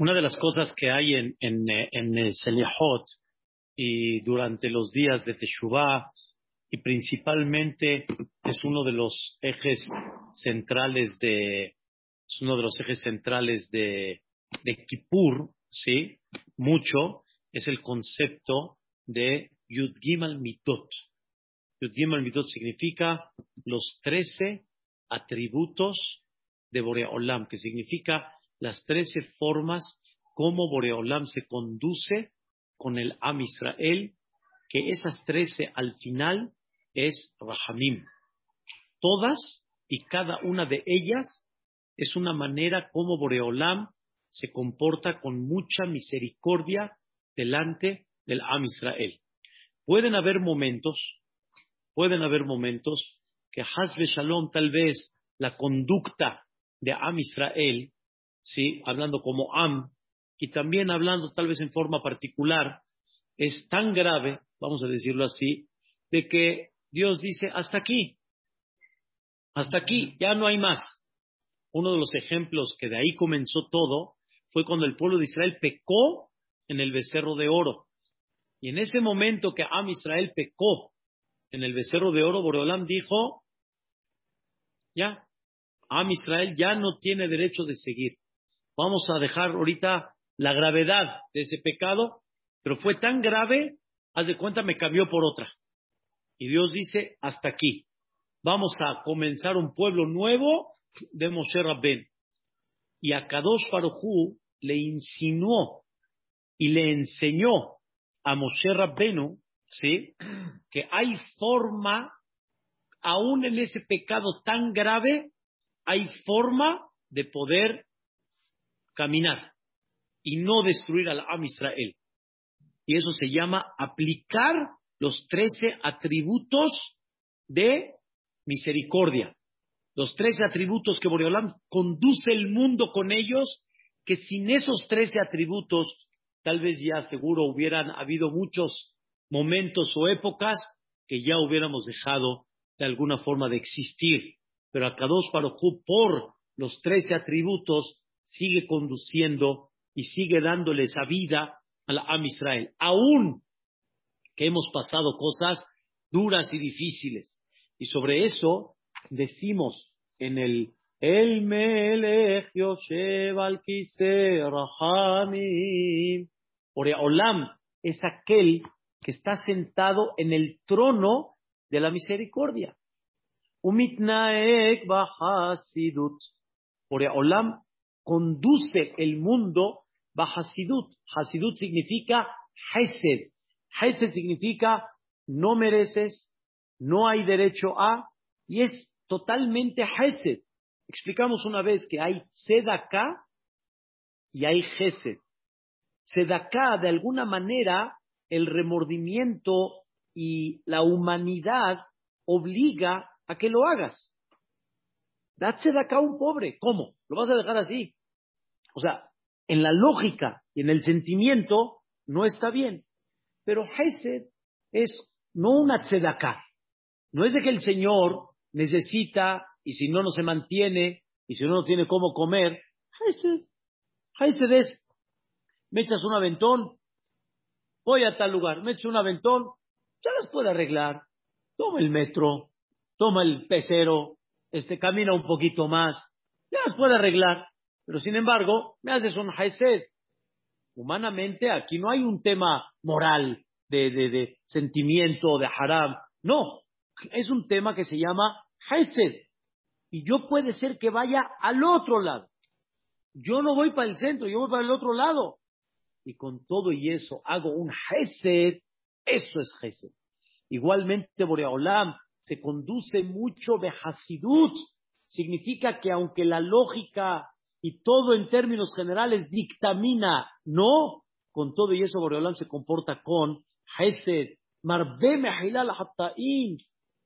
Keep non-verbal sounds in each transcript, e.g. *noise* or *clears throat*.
Una de las cosas que hay en, en, en el Selehot y durante los días de Teshuvah y principalmente es uno de los ejes centrales de es uno de los ejes centrales de, Kippur, sí, mucho es el concepto de Yud Gimal Mitot. Yud Gimal Mitot significa los trece atributos de Boreolam, que significa las trece formas como Boreolam se conduce con el Am Israel, que esas trece al final es Rahamim. Todas y cada una de ellas es una manera como Boreolam se comporta con mucha misericordia delante del Am Israel. Pueden haber momentos, pueden haber momentos que Hasbe Shalom tal vez la conducta de Am Israel ¿sí? hablando como Am, y también hablando tal vez en forma particular, es tan grave, vamos a decirlo así, de que Dios dice, hasta aquí, hasta aquí, ya no hay más. Uno de los ejemplos que de ahí comenzó todo fue cuando el pueblo de Israel pecó en el becerro de oro. Y en ese momento que Am Israel pecó en el becerro de oro, Boreolam dijo, ya, Am Israel ya no tiene derecho de seguir. Vamos a dejar ahorita la gravedad de ese pecado, pero fue tan grave, haz de cuenta, me cambió por otra. Y Dios dice, hasta aquí. Vamos a comenzar un pueblo nuevo de Moshe Rabben. Y a Kadosh Farujú le insinuó y le enseñó a Moshe Rabbenu, ¿sí? Que hay forma, aún en ese pecado tan grave, hay forma de poder caminar y no destruir al Am Israel. Y eso se llama aplicar los trece atributos de misericordia. Los trece atributos que Boreolam conduce el mundo con ellos, que sin esos trece atributos, tal vez ya seguro hubieran habido muchos momentos o épocas que ya hubiéramos dejado de alguna forma de existir. Pero a Kadosh Baruj por los trece atributos, sigue conduciendo y sigue dándole esa vida a la Am Israel. Aún que hemos pasado cosas duras y difíciles. Y sobre eso decimos en el El Melech Yoshev al Rahamim. Olam es aquel que está sentado en el trono de la misericordia. Umitnaek Bahasidut. Olam conduce el mundo va Hasidut. Hasidut significa Hesed. Hesed significa no mereces, no hay derecho a, y es totalmente Hesed. Explicamos una vez que hay Sedaká y hay Hesed. Sedaká, de alguna manera, el remordimiento y la humanidad obliga a que lo hagas. Date acá a un pobre. ¿Cómo? ¿Lo vas a dejar así? O sea, en la lógica y en el sentimiento no está bien. Pero Hesed es no una tzedaká. No es de que el Señor necesita y si no, no se mantiene y si no, no tiene cómo comer. Hesed. Hesed es, me echas un aventón, voy a tal lugar, me echas un aventón, ya las puede arreglar. Toma el metro, toma el pecero, este, camina un poquito más, ya las puede arreglar. Pero sin embargo, me haces un haesed. Humanamente aquí no hay un tema moral de, de, de sentimiento, de haram. No, es un tema que se llama haesed. Y yo puede ser que vaya al otro lado. Yo no voy para el centro, yo voy para el otro lado. Y con todo y eso hago un hesed. Eso es hesed. Igualmente Boreolam se conduce mucho de Hasidut. Significa que aunque la lógica y todo en términos generales dictamina no, con todo y eso Boreolam se comporta con Hesed. Marbe Hatta'in.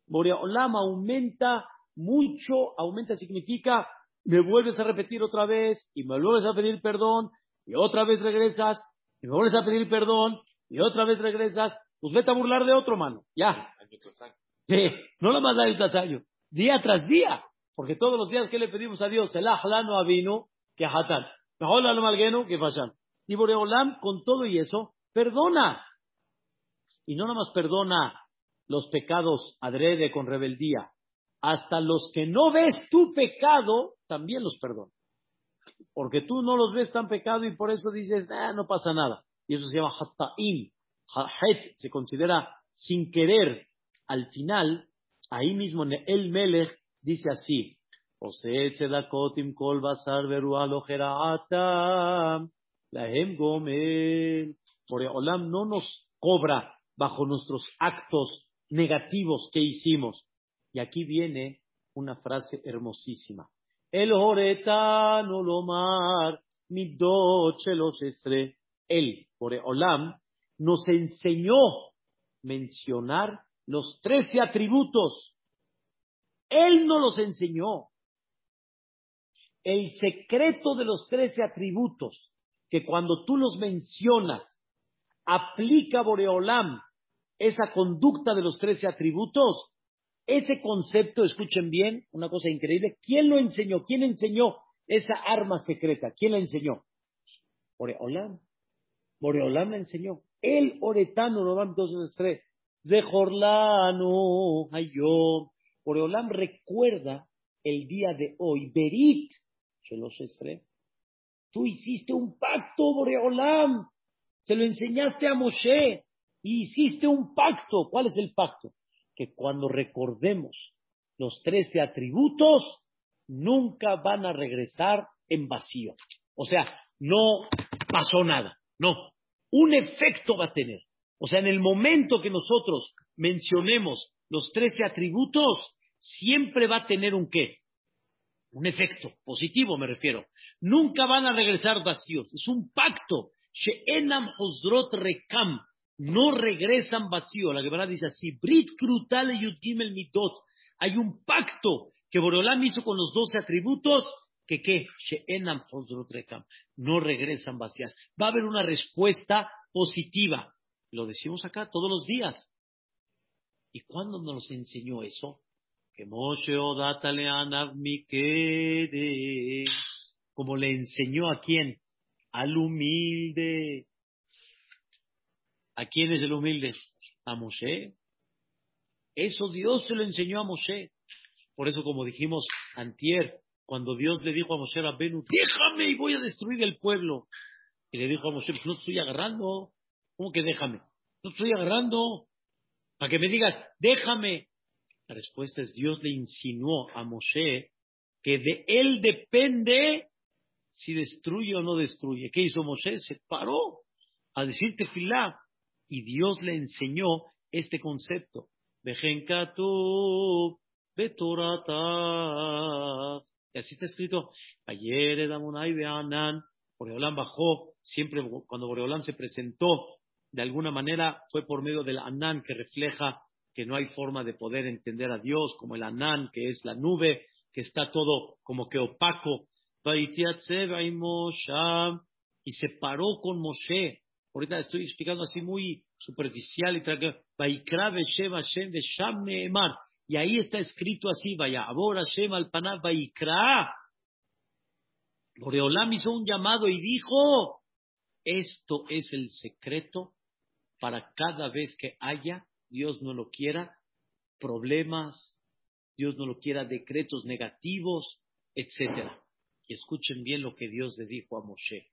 Boreolam aumenta mucho, aumenta significa me vuelves a repetir otra vez y me vuelves a pedir perdón y otra vez regresas y me vuelves a pedir perdón y otra vez regresas, pues vete a burlar de otro, mano. Ya. No la más el tasayo, día tras día, porque todos los días que le pedimos a Dios, el ahlano avino, que hatán. ¿qué pasa? Y Boreolam, con todo y eso, perdona. Y no nada más perdona los pecados adrede con rebeldía, hasta los que no ves tu pecado, también los perdona. Porque tú no los ves tan pecado y por eso dices, ah, no pasa nada. Y eso se llama hatta'im. Het se considera sin querer. Al final, ahí mismo el Melech dice así, kol basar lahem gomel. Olam no nos cobra bajo nuestros actos negativos que hicimos. Y aquí viene una frase hermosísima. El Horetano Lomar, los Estre. Él, Olam, nos enseñó mencionar los trece atributos, Él no los enseñó. El secreto de los trece atributos, que cuando tú los mencionas, aplica Boreolam esa conducta de los trece atributos, ese concepto, escuchen bien, una cosa increíble, ¿quién lo enseñó? ¿Quién enseñó esa arma secreta? ¿Quién la enseñó? Boreolam. Boreolam la enseñó. El Oretano, Noram 2, tres. Zehor lanu hayom. Oreolam recuerda el día de hoy. Berit, se los estré. Tú hiciste un pacto, Boreolam. Se lo enseñaste a Moshe. Hiciste un pacto. ¿Cuál es el pacto? Que cuando recordemos los trece atributos, nunca van a regresar en vacío. O sea, no pasó nada. No. Un efecto va a tener. O sea, en el momento que nosotros mencionemos los trece atributos, siempre va a tener un qué? Un efecto positivo, me refiero. Nunca van a regresar vacíos. Es un pacto. She'enam rekam no regresan vacío. La Gemara dice así, Brit Yudgimel Midot. Hay un pacto que Boreolam hizo con los doce atributos que qué, no regresan vacías. Va a haber una respuesta positiva. Lo decimos acá todos los días. ¿Y cuándo nos enseñó eso? Que Moshe como le enseñó a quién? Al humilde. ¿A quién es el humilde? A Moshe. Eso Dios se lo enseñó a Moshe. Por eso, como dijimos antier, cuando Dios le dijo a Moshe Rabbenu, déjame y voy a destruir el pueblo. Y le dijo a Moshe, pues no estoy agarrando. ¿Cómo que déjame? No estoy agarrando. Para que me digas, déjame. La respuesta es, Dios le insinuó a Moshe que de él depende si destruye o no destruye. ¿Qué hizo Moshe? Se paró a decirte filá y Dios le enseñó este concepto. Y así está escrito. Ayer Damunay Beanan. Boreolán bajó, siempre cuando Boreolán se presentó, de alguna manera fue por medio del Anán que refleja que no hay forma de poder entender a Dios, como el Anán, que es la nube, que está todo como que opaco. Y se paró con Moshe Ahorita estoy explicando así muy superficial y y ahí está escrito así, vaya, Abor Hashem al. Boreolam hizo un llamado y dijo, esto es el secreto para cada vez que haya, Dios no lo quiera, problemas, Dios no lo quiera, decretos negativos, etc. Y escuchen bien lo que Dios le dijo a Moshe.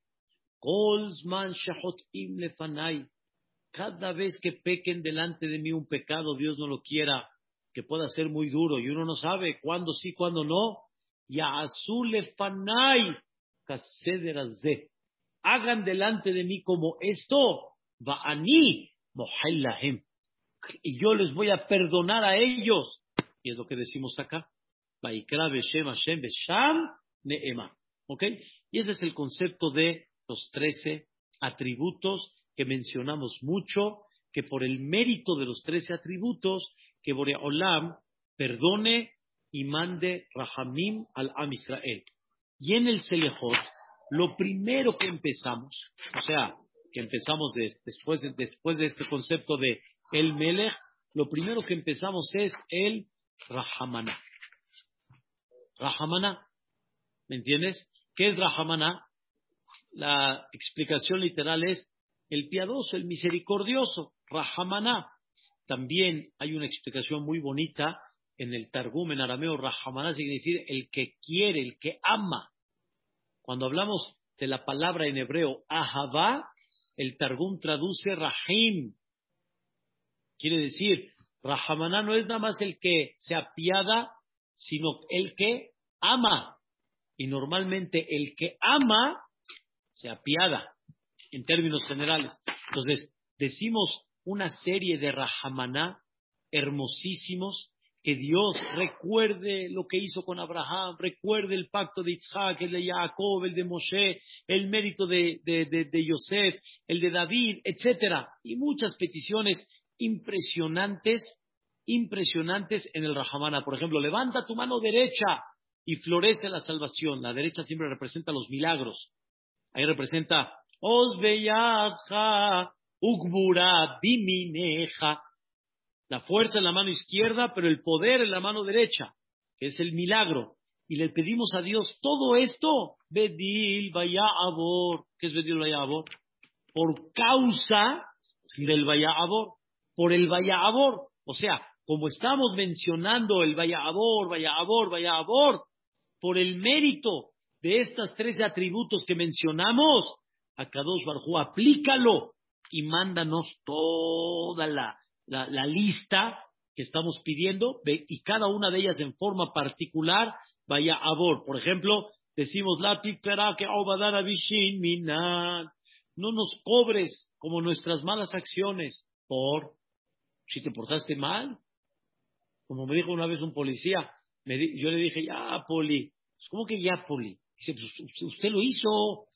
Cada vez que pequen delante de mí un pecado, Dios no lo quiera, que pueda ser muy duro y uno no sabe cuándo sí, cuándo no. Ya azule fanay Hagan delante de mí como esto, a y yo les voy a perdonar a ellos. Y es lo que decimos acá. ¿Ok? Y ese es el concepto de los trece atributos que mencionamos mucho, que por el mérito de los trece atributos, que Boreolam perdone y mande Rahamim al Am Israel. Y en el Selejot, lo primero que empezamos, o sea, que empezamos después, de, este concepto de el Melech, lo primero que empezamos es el Rahamana. Rahamana, ¿me entiendes? ¿Qué es Rahamana? la explicación literal es el piadoso, el misericordioso, Rahamaná. También hay una explicación muy bonita en el Targum en arameo, Rahamaná significa el que quiere, el que ama. Cuando hablamos de la palabra en hebreo Ahavá, el Targum traduce Rahim. Quiere decir, Rahamaná no es nada más el que se apiada, sino el que ama. Y normalmente el que ama se apiada, en términos generales. Entonces, decimos una serie de Rahamaná hermosísimos que Dios recuerde lo que hizo con Abraham, recuerde el pacto de Isaac, el de Jacob, el de Moshe, el mérito de, de, de, Yosef, el de David, etcétera, y muchas peticiones impresionantes, impresionantes en el Rahamana. Por ejemplo, levanta tu mano derecha y florece la salvación. La derecha siempre representa los milagros. Ahí representa Os la fuerza en la mano izquierda, pero el poder en la mano derecha, que es el milagro. Y le pedimos a Dios todo esto, Bedil Abor. ¿Qué es Bedil Abor? Por causa del Abor, por el Abor. O sea, como estamos mencionando el Abor, Abor, Abor, por el mérito de estos tres atributos que mencionamos, a Kadosh Barjú, aplícalo y mándanos toda la la, lista que estamos pidiendo y cada una de ellas en forma particular vaya a bor. Por ejemplo, decimos la que no nos cobres como nuestras malas acciones. Por si te portaste mal. Como me dijo una vez un policía, yo le dije, ya, Poli, pues, ¿cómo que ya, Poli? Dice, pues, usted lo hizo,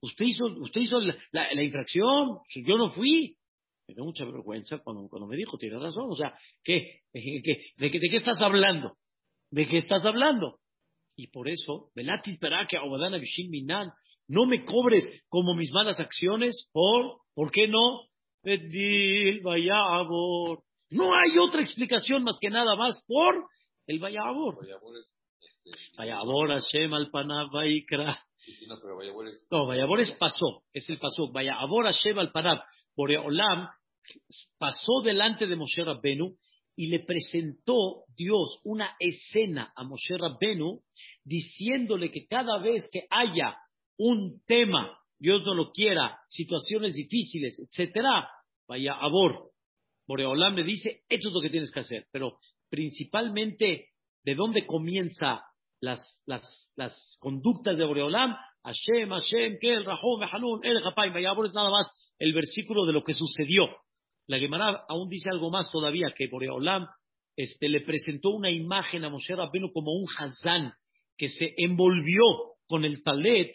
usted hizo, usted hizo la, la infracción, yo no fui me dio mucha vergüenza cuando, cuando me dijo, tiene razón, o sea, *laughs* ¿qué? ¿De, qué, de, qué, estás hablando? ¿De qué estás hablando? Y por eso, no me cobres como mis malas acciones, por, ¿por qué no? No hay otra explicación más que nada más por el Vayabor. Vayabor, este, Hashem, No, Vayabor es pasó, es el pasó. Vayabor Hashem al Panab. Boreolam pasó delante de Moshe Rabbenu y le presentó Dios una escena a Moshe Rabbenu diciéndole que cada vez que haya un tema, Dios no lo quiera, situaciones difíciles, etcétera, vaya a Bor. Boreolam le dice, esto es lo que tienes que hacer, pero principalmente, ¿de dónde comienza las, las, las conductas de Boreolam? Hashem, Hashem, Kel, Rahom, Hanun, El vaya Bor es nada más el versículo de lo que sucedió. La Gemara aún dice algo más todavía, que Boreolam este, le presentó una imagen a Moshe Rabbeinu como un Hazán que se envolvió con el talet.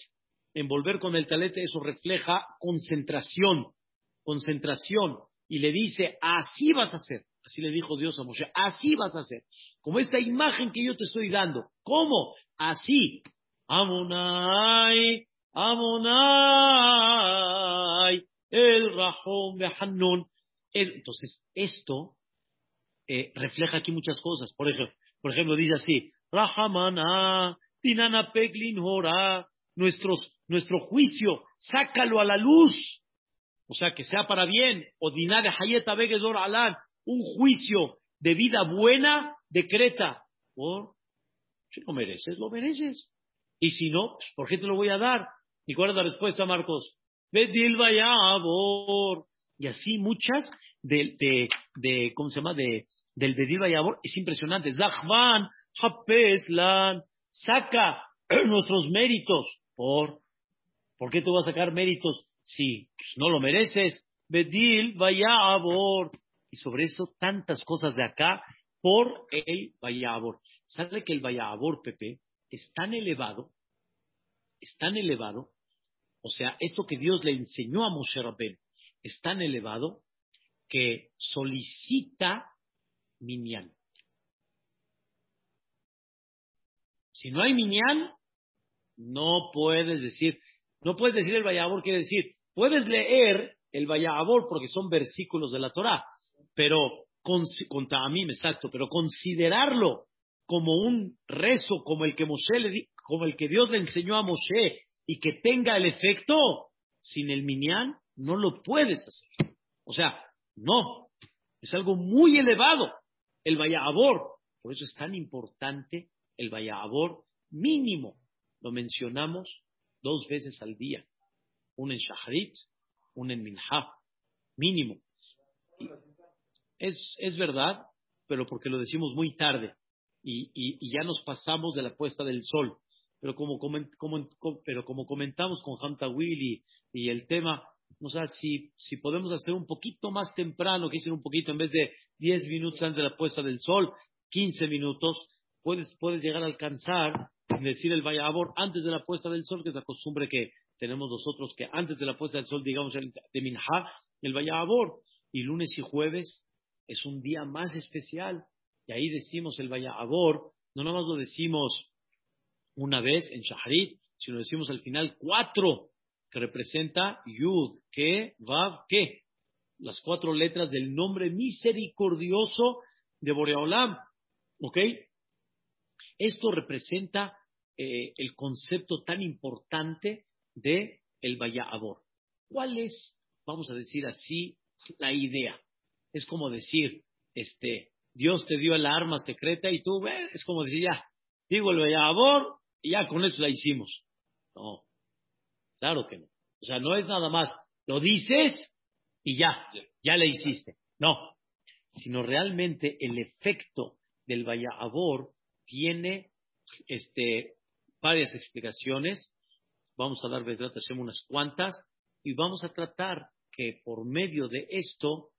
Envolver con el talet, eso refleja concentración, concentración. Y le dice, así vas a hacer. Así le dijo Dios a Moshe, así vas a hacer. Como esta imagen que yo te estoy dando. ¿Cómo? Así. Amonai, Amonai, el Rahom Hanun. Entonces, esto eh, refleja aquí muchas cosas. Por ejemplo, por ejemplo dice así, Rahamana, Tinana Peglin Hora, nuestro juicio, sácalo a la luz. O sea, que sea para bien. O Dinah de Hayeta Begedor Alan, un juicio de vida buena, decreta. ¿Por? Si lo mereces, lo mereces. Y si no, pues, ¿por qué te lo voy a dar? ¿Y cuál es la respuesta, Marcos? Bedil. Y así muchas de, de, de ¿cómo se llama? De, del Bedil Vayabor es impresionante. Zahvan, Hapeslan, saca *clears throat* nuestros méritos. ¿Por? ¿Por qué tú vas a sacar méritos si pues, no lo mereces? Bedil Vayabor. Y sobre eso tantas cosas de acá por el Vayabor. ¿Sabe que el Vayabor, Pepe, es tan elevado, es tan elevado, o sea, esto que Dios le enseñó a Moshe Rabben, es tan elevado que solicita minyan. Si no hay minyan, no puedes decir, no puedes decir el Vayabor, quiere decir, puedes leer el Vayabor porque son versículos de la Torah, pero con, mí, exacto, pero considerarlo como un rezo, como el que Moshe le, como el que Dios le enseñó a Moshe y que tenga el efecto, sin el minyan no lo puedes hacer. O sea, no, es algo muy elevado el Vayabor. Por eso es tan importante el Vayabor mínimo. Lo mencionamos dos veces al día. Un en Shahrit, un en Minha. Mínimo. Es, es verdad, pero porque lo decimos muy tarde y, y, ya nos pasamos de la puesta del sol. Pero como, pero como comentamos con Hamta Willy y el tema, o sea, si, si podemos hacer un poquito más temprano, que dicen un poquito, en vez de 10 minutos antes de la puesta del sol, 15 minutos, puedes, puedes llegar a alcanzar, decir el Vayabor antes de la puesta del sol, que es la costumbre que tenemos nosotros, que antes de la puesta del sol, digamos, de Minha, el Vayabor. Y lunes y jueves es un día más especial. Y ahí decimos el Vayabor, no nada más lo decimos una vez en Shaharit, sino decimos al final cuatro que representa Yud, que, Vav, que, las cuatro letras del nombre misericordioso de Boreolam. ¿Ok? Esto representa eh, el concepto tan importante de el Abor. ¿Cuál es, vamos a decir así, la idea? Es como decir, este, Dios te dio la arma secreta y tú, es como decir, ya, digo el Abor y ya con eso la hicimos. No, Claro que no. O sea, no es nada más, lo dices y ya, ya le hiciste. No, sino realmente el efecto del Abor tiene este, varias explicaciones. Vamos a dar unas cuantas y vamos a tratar que por medio de esto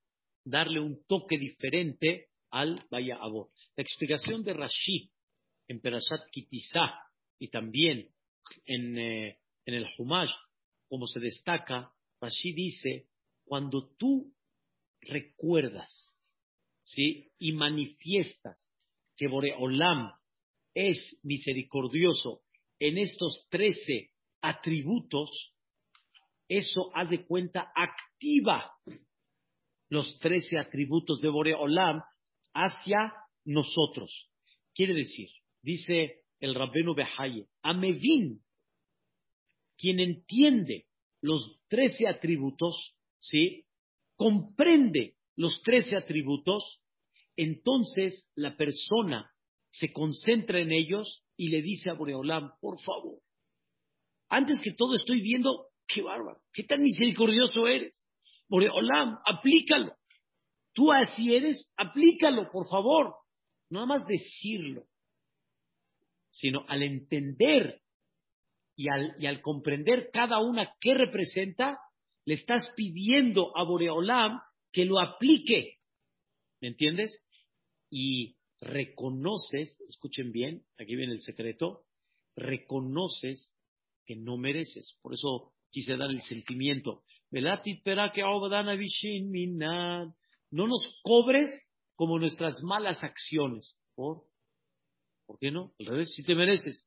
darle un toque diferente al Abor. La explicación de Rashi en Perashat Kitizá y también en eh, en el Humash, como se destaca, Rashi dice, cuando tú recuerdas ¿sí? y manifiestas que Boreolam es misericordioso en estos trece atributos, eso haz de cuenta activa los trece atributos de Boreolam hacia nosotros. Quiere decir, dice el Rabbenu Behaye, Amevin quien entiende los trece atributos, ¿sí? Comprende los trece atributos, entonces la persona se concentra en ellos y le dice a Boreolam, por favor, antes que todo estoy viendo, qué bárbaro, qué tan misericordioso eres. Boreolam, aplícalo. Tú así eres, aplícalo, por favor. No nada más decirlo, sino al entender y al, comprender cada una qué representa, le estás pidiendo a Boreolam que lo aplique. ¿Me entiendes? Y reconoces, escuchen bien, aquí viene el secreto, reconoces que no mereces. Por eso quise dar el sentimiento. No nos cobres como nuestras malas acciones. ¿Por? ¿Por qué no? Al revés, si te mereces.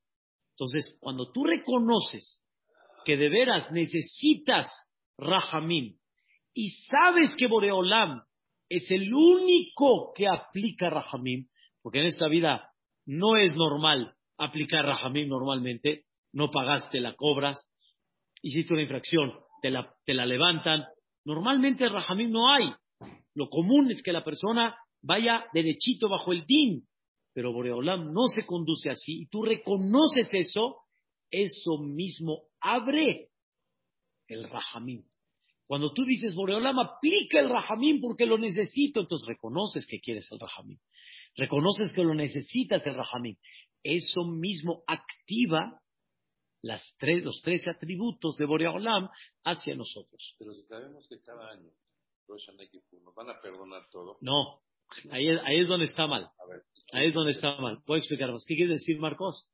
Entonces, cuando tú reconoces que de veras necesitas Rahamim y sabes que Boreolam es el único que aplica Rahamim, porque en esta vida no es normal aplicar Rahamim normalmente, no pagaste, la cobras, hiciste una infracción, te la, te la levantan. Normalmente Rahamim no hay. Lo común es que la persona vaya derechito bajo el din, pero Boreolam no se conduce así, y tú reconoces eso, eso mismo abre el Rahamim. Cuando tú dices, Boreolam, aplica el Rahamim porque lo necesito, entonces reconoces que quieres el Rahamim. Reconoces que lo necesitas el Rahamim. Eso mismo activa las tres, los tres atributos de Boreolam hacia nosotros. Pero si sabemos que cada año nos van a perdonar todo. No, Ahí, ahí es donde está mal. Ahí es donde está mal. Voy a explicar más. ¿Qué quiere decir Marcos?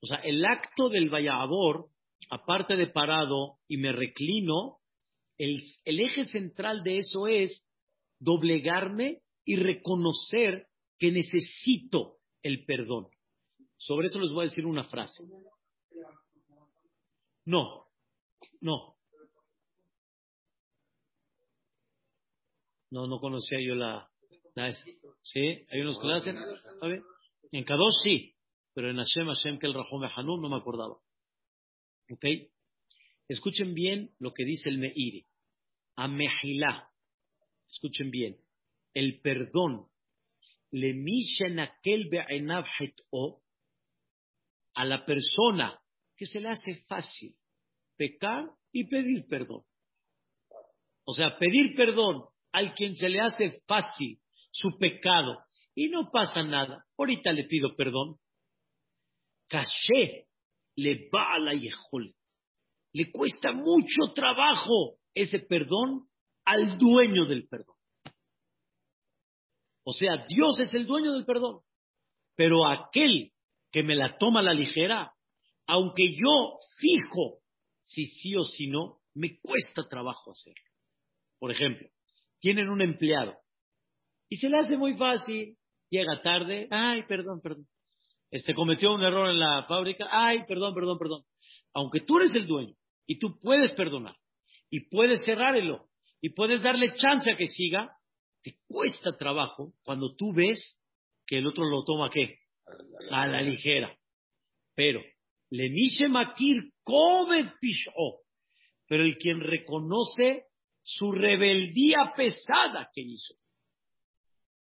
O sea, el acto del vallabor, aparte de parado y me reclino, el, eje central de eso es doblegarme y reconocer que necesito el perdón. Sobre eso les voy a decir una frase. No, no. No, no conocía yo la, la ¿Sí? ¿Hay unos que la hacen? En Kadosh sí, pero en Hashem, Hashem, que el Rahom Hanum no me acordaba. ¿Ok? Escuchen bien lo que dice el Meiri. Amehilá. Escuchen bien. El perdón. Le aquel o a la persona que se le hace fácil pecar y pedir perdón. O sea, pedir perdón al quien se le hace fácil su pecado y no pasa nada. Ahorita le pido perdón. Caché le va a la yejol. Le cuesta mucho trabajo ese perdón al dueño del perdón. O sea, Dios es el dueño del perdón. Pero aquel que me la toma la ligera, aunque yo fijo si sí o si no, me cuesta trabajo hacerlo. Por ejemplo, tienen un empleado y se le hace muy fácil, llega tarde, ay, perdón, perdón. Este cometió un error en la fábrica, ay, perdón, perdón, perdón. Aunque tú eres el dueño y tú puedes perdonar y puedes cerrar el ojo y puedes darle chance a que siga, te cuesta trabajo cuando tú ves que el otro lo toma qué? A la ligera. Pero, le makir kobe pisho. Pero el quien reconoce su rebeldía pesada que hizo.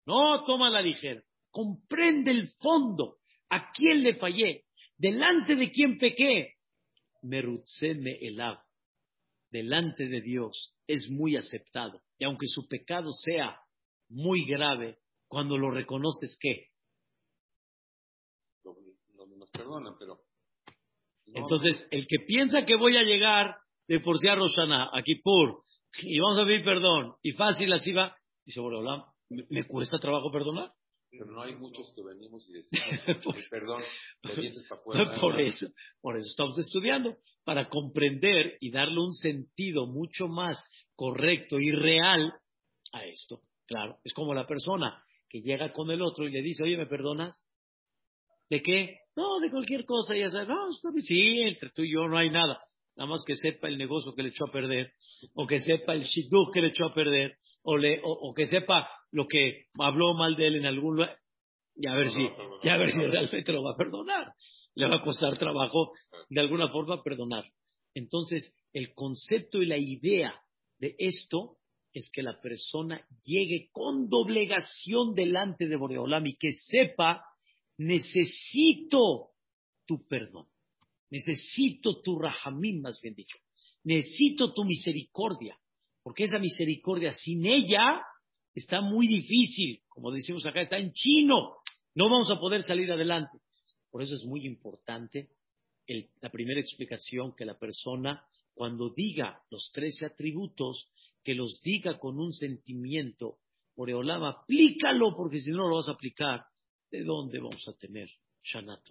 No toma la ligera. Comprende el fondo. ¿A quién le fallé? ¿Delante de quién pequé? Merutzeme elab. Delante de Dios es muy aceptado. Y aunque su pecado sea muy grave, cuando lo reconoces, ¿qué? No, nos perdonan, pero. Entonces, el que piensa que voy a llegar de por sí a Rosana, aquí por y vamos a pedir perdón, y fácil así va, dice, bueno, ¿me, ¿me cuesta trabajo perdonar? Pero no hay muchos que venimos y decimos, *laughs* por, perdón, para *laughs* Por eso, por eso estamos estudiando, para comprender y darle un sentido mucho más correcto y real a esto. Claro, es como la persona que llega con el otro y le dice, oye, ¿me perdonas? ¿De qué? No, de cualquier cosa, ya sabes, no, sí, entre tú y yo no hay nada nada más que sepa el negocio que le echó a perder, o que sepa el shidduch que le echó a perder, o, le, o, que sepa lo que habló mal de él en algún lugar, y a ver si, y a ver si realmente lo va a perdonar. Le va a costar trabajo de alguna forma perdonar. Entonces, el concepto y la idea de esto es que la persona llegue con doblegación delante de Boreolam y que sepa, necesito tu perdón. Necesito tu rahamim, más bien dicho. Necesito tu misericordia. Porque esa misericordia, sin ella, está muy difícil. Como decimos acá, está en chino. No vamos a poder salir adelante. Por eso es muy importante la primera explicación que la persona, cuando diga los trece atributos, que los diga con un sentimiento. Oreolama, aplícalo, porque si no lo vas a aplicar, ¿de dónde vamos a tener Shana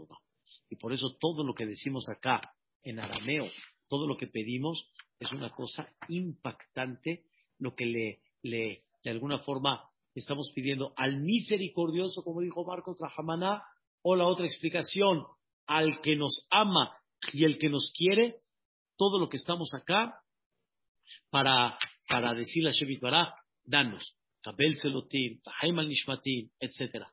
y por eso todo lo que decimos acá en arameo, todo lo que pedimos es una cosa impactante, lo que le, le de alguna forma estamos pidiendo al misericordioso, como dijo Marcos Rajamaná, o la otra explicación, al que nos ama y el que nos quiere, todo lo que estamos acá para, para decirle a Shevit danos, Kabel Selotim, Tahaim Nishmatim, etcétera.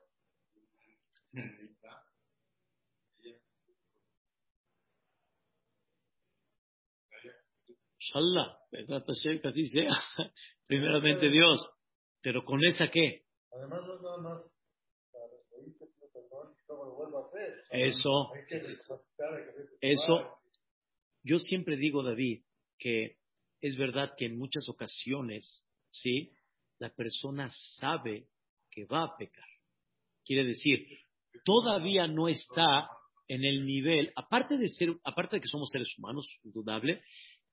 Inshallah, que así sea. Primeramente Dios. Pero con esa qué? Además no es nada más Eso, eso, yo siempre digo, David, que es verdad que en muchas ocasiones, sí, la persona sabe que va a pecar. Quiere decir, todavía no está en el nivel, aparte de ser, aparte de que somos seres humanos, indudable,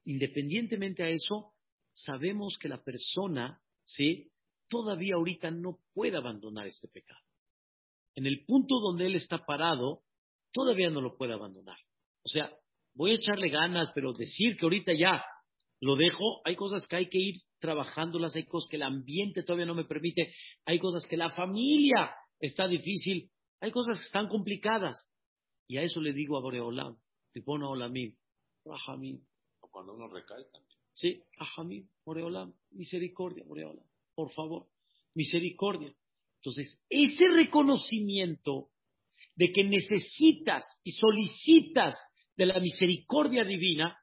independientemente a eso, sabemos que la persona, ¿sí? Todavía ahorita no puede abandonar este pecado. En el punto donde él está parado, todavía no lo puede abandonar. O sea, voy a echarle ganas, pero decir que ahorita ya lo dejo, hay cosas que hay que ir trabajándolas, hay cosas que el ambiente todavía no me permite, hay cosas que la familia está difícil, hay cosas que están complicadas. Y a eso le digo a Boreolam, Hola Olamim, Rahamim. Cuando uno recae también. Sí, Rahamim, Boreolam, misericordia, Boreolam, por favor, misericordia. Entonces, ese reconocimiento de que necesitas y solicitas de la misericordia divina,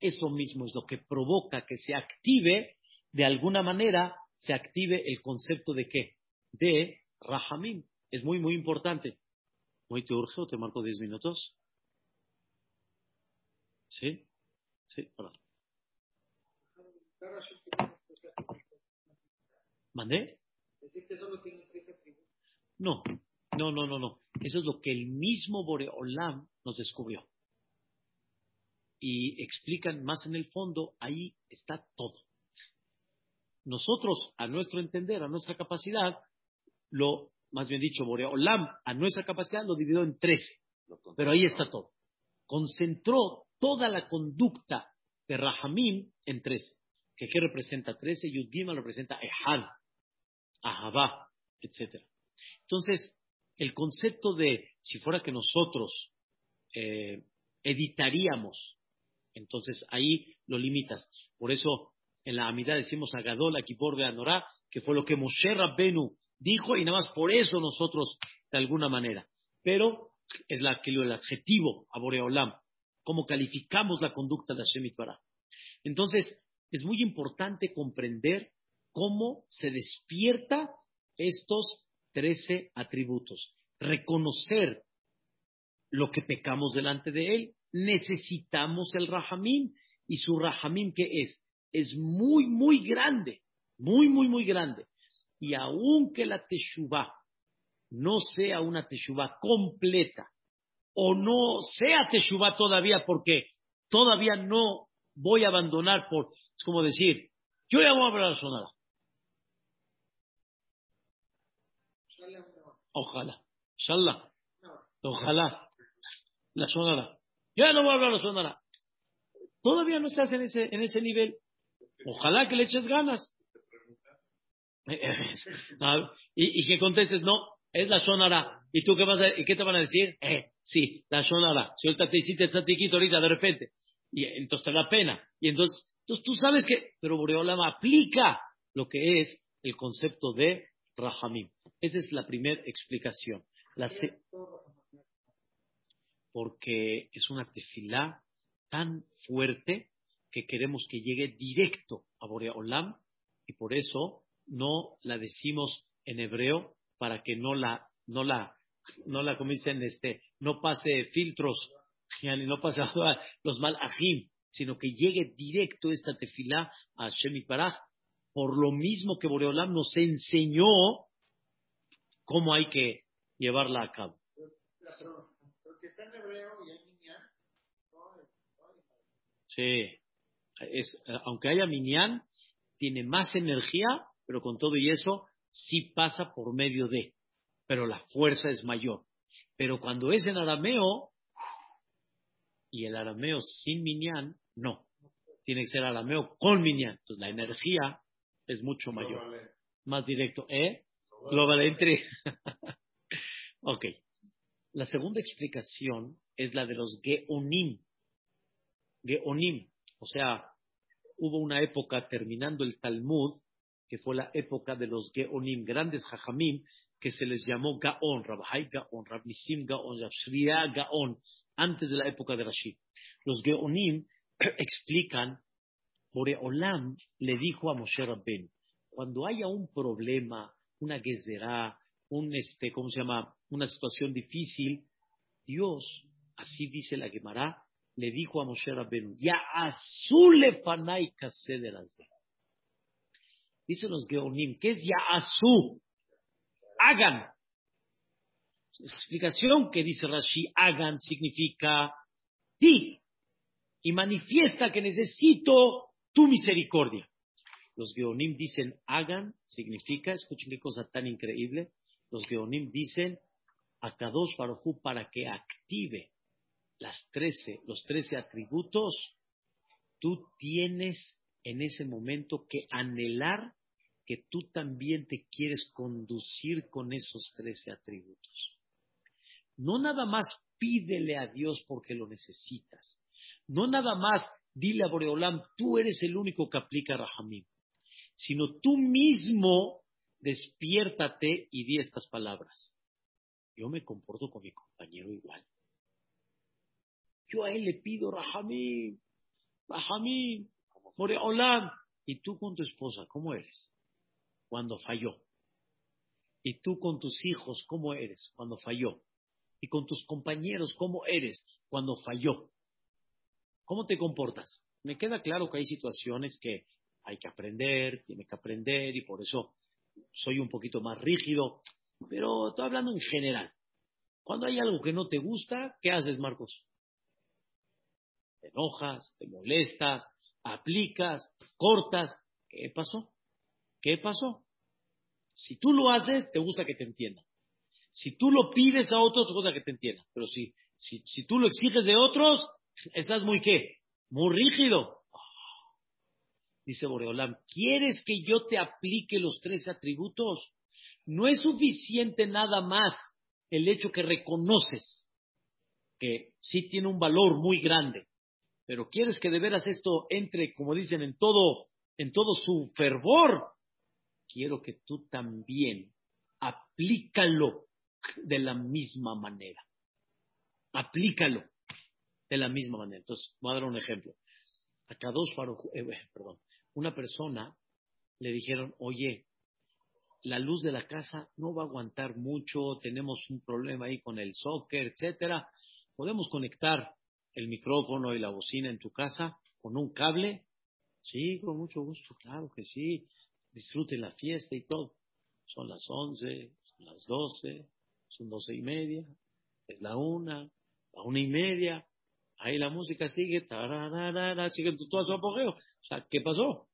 eso mismo es lo que provoca que se active, de alguna manera, se active el concepto de qué? De Rahamim. Es muy, muy importante. ¿Hoy te urge o te marco 10 minutos? ¿Sí? Sí, perdón. ¿Mandé? No, no, no, no, no. Eso es lo que el mismo Boreolam nos descubrió. Y explican más en el fondo, ahí está todo. Nosotros, a nuestro entender, a nuestra capacidad, lo, más bien dicho, Boreolam, a nuestra capacidad lo dividió en trece. Pero ahí está todo. Concentró toda la conducta de Rahamim en trece. ¿Qué representa trece? Yudgima representa Ehad, Ahabá, etc. Entonces, el concepto de si fuera que nosotros eh, editaríamos, entonces ahí lo limitas. Por eso en la Amidad decimos Agadol, Akipor, Beanorá, que fue lo que Moshe Rabbenu dijo y nada más por eso nosotros de alguna manera. Pero es la, el adjetivo a Boreolam, cómo calificamos la conducta de Hashem Itbará. Entonces, es muy importante comprender cómo se despierta estos trece atributos. Reconocer lo que pecamos delante de Él. Necesitamos el Rahamim. ¿Y su Rahamim qué es? Es muy, muy grande. Muy, muy, muy grande. Y aunque la Teshuvah no sea una Teshuvah completa, o no sea Teshuvah todavía, porque todavía no voy a abandonar por, es como decir, yo ya voy a hablar sonada. Ojalá. Inshallah. Ojalá. La sonara. Ya no voy a hablar la sonara. Todavía no estás en ese, en ese nivel. Ojalá que le eches ganas. *laughs* y, que contestes, no, es la sonara. ¿Y tú qué, vas a, y qué te van a decir? Eh, sí, la sonara. Suéltate y hiciste tzatiquito ahorita de repente. Y entonces te da pena. Y entonces, entonces tú sabes que, pero Boreolama aplica lo que es el concepto de Rahamim. Esa es la primera explicación. Porque es una tefilá tan fuerte que queremos que llegue directo a Boreolam y por eso no la decimos en hebreo para que no la, no la, no la, como dicen, este, no pase filtros, no pase *laughs* los malajim, sino que llegue directo esta tefilá a Shemi Paraj por lo mismo que Boreolam nos enseñó cómo hay que llevarla a cabo. Sí, es, aunque haya minyan, tiene más energía, pero con todo y eso sí pasa por medio de, pero la fuerza es mayor. Pero cuando es en arameo, y el arameo sin minyan, no. Tiene que ser arameo con minyan. Entonces la energía es mucho mayor. Más directo. ¿Eh? Global entry. *laughs* ok. La segunda explicación es la de los Geonim. Geonim. O sea, hubo una época terminando el Talmud, que fue la época de los Geonim, grandes Jajamim, que se les llamó Gaon, Rabhai Gaon, Rabnisim Gaon, Rabshriya Gaon, antes de la época de Rashid. Los Geonim *clears throat* explican Boreolam le dijo a Moshe Rabben, cuando haya un problema, una gezerá, un este, ¿cómo se llama? Una situación difícil, Dios, así dice la Gemara, le dijo a Moshe Rabben, ya azule de Dicen los Geonim, ¿qué es ya azú? Hagan. Explicación que dice Rashi, hagan significa ti y manifiesta que necesito tu misericordia. Los Geonim dicen hagan, significa, escuchen qué cosa tan increíble, los Geonim dicen a Kadosh para que active las trece, los trece atributos, tú tienes en ese momento que anhelar que tú también te quieres conducir con esos trece atributos. No nada más pídele a Dios porque lo necesitas. no nada más dile a Boreolam, tú eres el único que aplica Rahamim, sino tú mismo despiértate y di estas palabras. Yo me comporto con mi compañero igual. Yo a él le pido Rahamim, Rahamim, Boreolam. Y tú con tu esposa, ¿cómo eres? Cuando falló. Y tú con tus hijos, ¿cómo eres? Cuando falló. Y con tus compañeros, ¿cómo eres? Cuando falló. ¿Cómo te comportas? Me queda claro que hay situaciones que hay que aprender, tiene que aprender y por eso soy un poquito más rígido, pero estoy hablando en general. Cuando hay algo que no te gusta, ¿qué haces, Marcos? Te enojas, te molestas, aplicas, cortas. ¿Qué pasó? ¿Qué pasó? Si tú lo haces, te gusta que te entiendan. Si tú lo pides a otros, te gusta que te entiendan. Pero si, si, si tú lo exiges de otros, Estás muy qué? Muy rígido. Dice Boreolam, ¿quieres que yo te aplique los tres atributos? No es suficiente nada más el hecho que reconoces que sí tiene un valor muy grande, pero quieres que de veras esto entre, como dicen, en todo, en todo su fervor. Quiero que tú también aplícalo de la misma manera. Aplícalo de la misma manera. Entonces, voy a dar un ejemplo. A dos eh, perdón, una persona le dijeron, oye, la luz de la casa no va a aguantar mucho, tenemos un problema ahí con el soccer, etcétera. ¿Podemos conectar el micrófono y la bocina en tu casa con un cable? Sí, con mucho gusto, claro que sí. Disfruten la fiesta y todo. Son las once, son las doce, son doce y media, es la una, la una y media. Ahí la música sigue, tararara, sigue todo su apogeo. O sea, ¿qué pasó?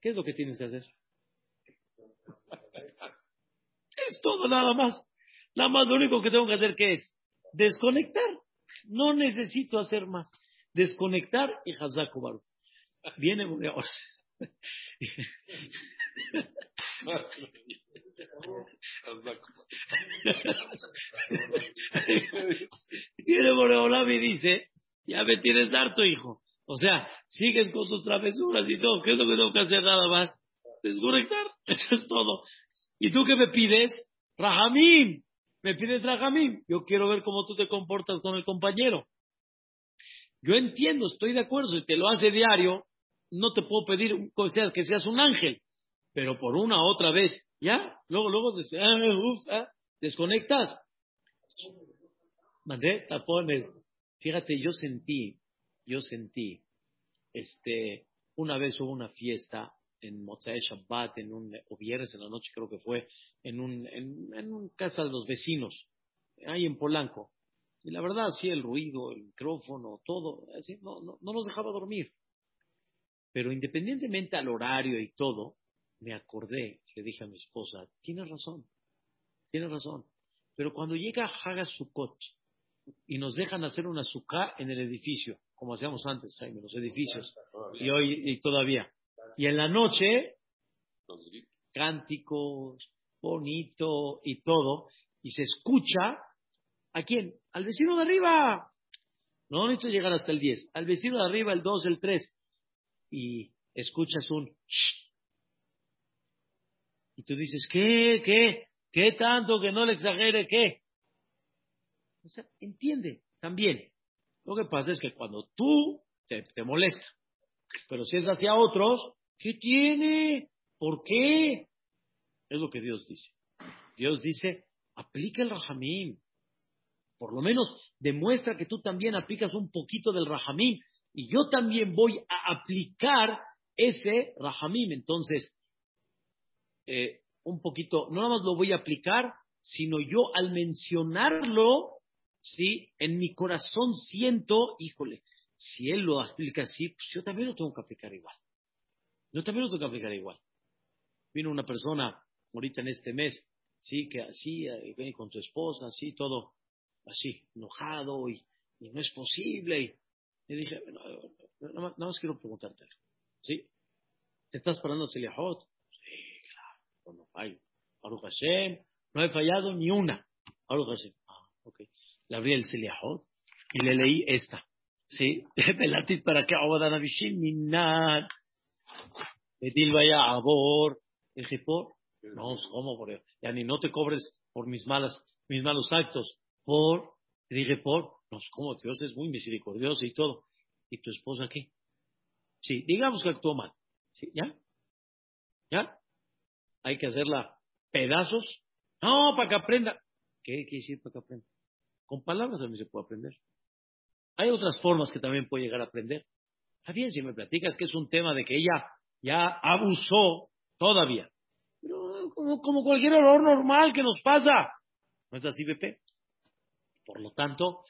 ¿Qué es lo que tienes que hacer? *laughs* es todo nada más. Nada más lo único que tengo que hacer, ¿qué es? Desconectar. No necesito hacer más. Desconectar y Hazaku Viene Tiene Boreolam y dice, ya me tienes harto, hijo. O sea, sigues con tus travesuras y todo. ¿Qué es lo que tengo que hacer nada más? Desconectar. *laughs* Eso es todo. ¿Y tú qué me pides? Rahamim. Me pides Rahamim. Yo quiero ver cómo tú te comportas con el compañero. Yo entiendo, estoy de acuerdo. Si te lo hace diario, no te puedo pedir que seas un ángel. Pero por una otra vez, ¿ya? Luego, luego, ah, ah, desconectas. Mandé tapones. Fíjate, yo sentí, yo sentí, este, una vez hubo una fiesta en Mozae Shabbat, en un, o viernes en la noche creo que fue, en un, en, un casa de los vecinos, ahí en Polanco. Y la verdad, sí, el ruido, el micrófono, todo, así, no, no, no nos dejaba dormir. Pero independientemente al horario y todo, me acordé, le dije a mi esposa, tienes razón, tienes razón. Pero cuando llega Haga Sukkot y nos dejan hacer una sukkah en el edificio, como hacíamos antes, Jaime, los edificios, y hoy y todavía. Y en la noche, cánticos, bonito y todo, y se escucha, ¿a quién? Al vecino de arriba. No necesito llegar hasta el 10, al vecino de arriba, el 2, el 3. Y escuchas un y tú dices, ¿qué? ¿Qué? ¿Qué tanto que no le exagere? ¿Qué? O sea, entiende también. Lo que pasa es que cuando tú te, te molesta, pero si es hacia otros, ¿qué tiene? ¿Por qué? Es lo que Dios dice. Dios dice, aplica el rajamín. Por lo menos demuestra que tú también aplicas un poquito del rajamín. Y yo también voy a aplicar ese rajamín. Entonces, eh, un poquito, no nada más lo voy a aplicar, sino yo al mencionarlo, ¿sí? En mi corazón siento, híjole, si él lo aplica así, pues yo también lo tengo que aplicar igual. Yo también lo tengo que aplicar igual. Vino una persona ahorita en este mes, sí, que así, eh, viene con su esposa, así, todo así, enojado y, no es posible. Le dije, nada, más, quiero preguntarte, ¿sí? ¿Te estás parando Seliahot? no fallo. no he fallado ni una. Baruch Hashem. Ah, okay. Le abrí el Seliahot y le leí esta. Sí, *laughs* Belatit para que Abodanavishin Minat. Edil vaya Abor. Dije, por. No, ¿cómo por Ya ni no te cobres por mis malas, mis malos actos. Por. Dije, por. No, ¿cómo? Dios es muy misericordioso y todo. ¿Y tu esposa qué? Sí, digamos que actuó mal. ¿Sí? ¿Ya? ¿Ya? Hay que hacerla pedazos. No, para que aprenda. ¿Qué quiere decir para que aprenda? Con palabras también se puede aprender. Hay otras formas que también puede llegar a aprender. Está bien si me platicas que es un tema de que ella ya abusó todavía. Pero como, cualquier error normal que nos pasa. ¿No es así, BP? Por lo tanto,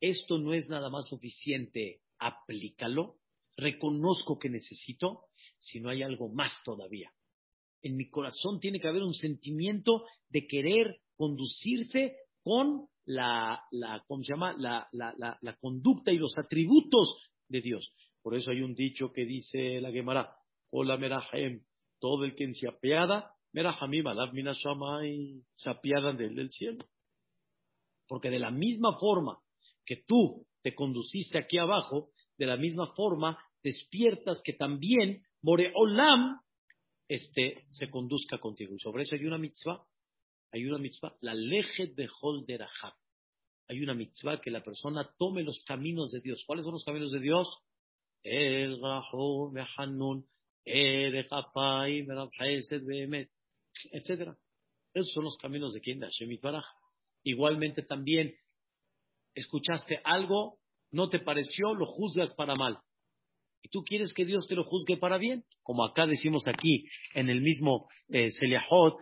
esto no es nada más suficiente. Aplícalo. Reconozco que necesito, si no hay algo más todavía. En mi corazón tiene que haber un sentimiento de querer conducirse con la, ¿cómo se llama? La, conducta y los atributos de Dios. Por eso hay un dicho que dice la Gemara, Hola Merahem, todo el que se apiada, Merahamim, Alab y se apiadan del, del cielo. Porque de la misma forma que tú te conduciste aquí abajo, de la misma forma despiertas que también Boreolam este, se conduzca contigo. Y sobre eso hay una mitzvah hay una mitzvah, la leje de Holderajá. Hay una mitzvah que la persona tome los caminos de Dios. ¿Cuáles son los caminos de Dios? El Rahum, Hanun, etcétera. Esos son los caminos de quien de Hashem Igualmente también, escuchaste algo, no te pareció, lo juzgas para mal y tú quieres que Dios te lo juzgue para bien, como acá decimos aquí en el mismo eh, Seliahot,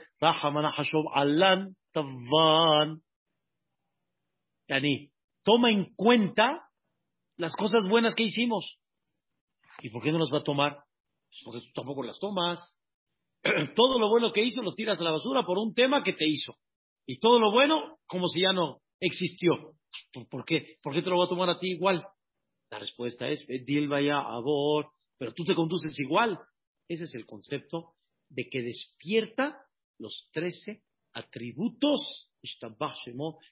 Alan Tavan. Yani, toma en cuenta las cosas buenas que hicimos. ¿Y por qué no las va a tomar? Pues porque tú tampoco las tomas. *clears throat* todo lo bueno que hizo lo tiras a la basura por un tema que te hizo. Y todo lo bueno como si ya no existió. ¿Por qué? ¿Por qué te lo va a tomar a ti igual? La respuesta es, Dil vaya abor, pero tú te conduces igual. Ese es el concepto de que despierta los trece atributos,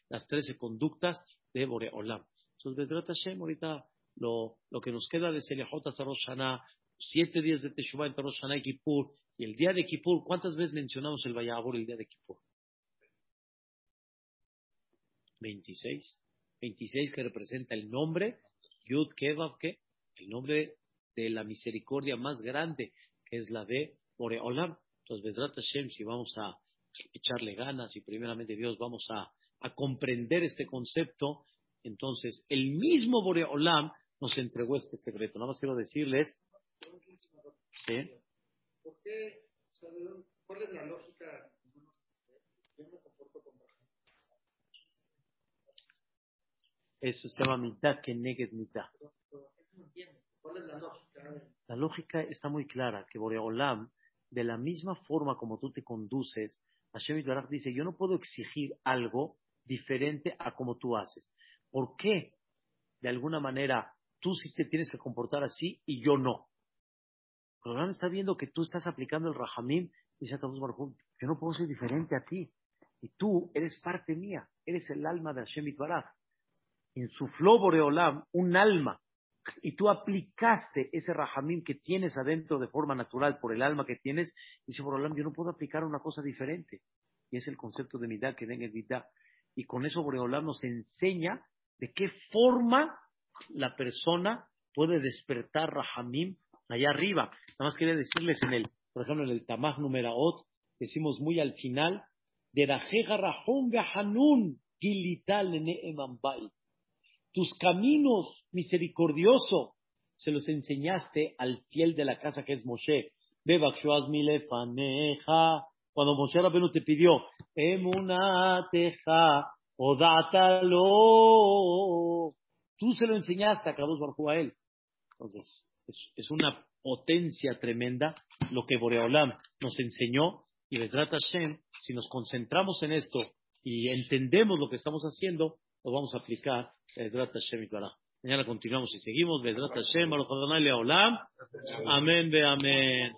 las trece conductas de Boreolam. Entonces, Hashem, ahorita lo, lo que nos queda de Selejot a Shana, siete días de Teshuvah entre Rosh y Kippur, y el día de Kippur, ¿cuántas veces mencionamos el Vayabor el día de Kippur? 26. 26 que representa el nombre Yud Kevav, que el nombre de la misericordia más grande, que es la de Boreolam. Entonces, Bedrat Hashem, si vamos a echarle ganas y primeramente Dios vamos a, comprender este concepto, entonces el mismo Boreolam nos entregó este secreto. Nada más quiero decirles. ¿Sí? ¿Por qué? ¿Cuál es la lógica? Eso se llama mitad que neged mitad. ¿Cuál es la lógica? Está muy clara, que Boreolam, de la misma forma como tú te conduces, Hashem Barak dice, yo no puedo exigir algo diferente a como tú haces. ¿Por qué? De alguna manera, tú sí te tienes que comportar así y yo no. Boreolam está viendo que tú estás aplicando el Rahamim y dice, yo no puedo ser diferente a ti. Y tú eres parte mía, eres el alma de Hashem Barak insufló Boreolam un alma y tú aplicaste ese rajamín que tienes adentro de forma natural por el alma que tienes, dice Boreolam, yo no puedo aplicar una cosa diferente. Y es el concepto de midá que venga el midá. Y con eso Boreolam nos enseña de qué forma la persona puede despertar rajamín allá arriba. Nada más quería decirles en el, por ejemplo, en el Tamaj Numeraot, decimos muy al final, de Rajega Rahum Hanun Gilital Emambay tus caminos, misericordioso, se los enseñaste al fiel de la casa que es Moshe. Cuando Moshe Rabenu te pidió, emunateja, odátalo, tú se lo enseñaste a Kadosh Barjú a él. Entonces, es, una potencia tremenda lo que Boreolam nos enseñó y trata Hashem, si nos concentramos en esto y entendemos lo que estamos haciendo, lo vamos a aplicar Bedrat Hashem Mañana continuamos y seguimos. Bedrat Hashem, Baruch Adonai Leolam. Amén, ve amén.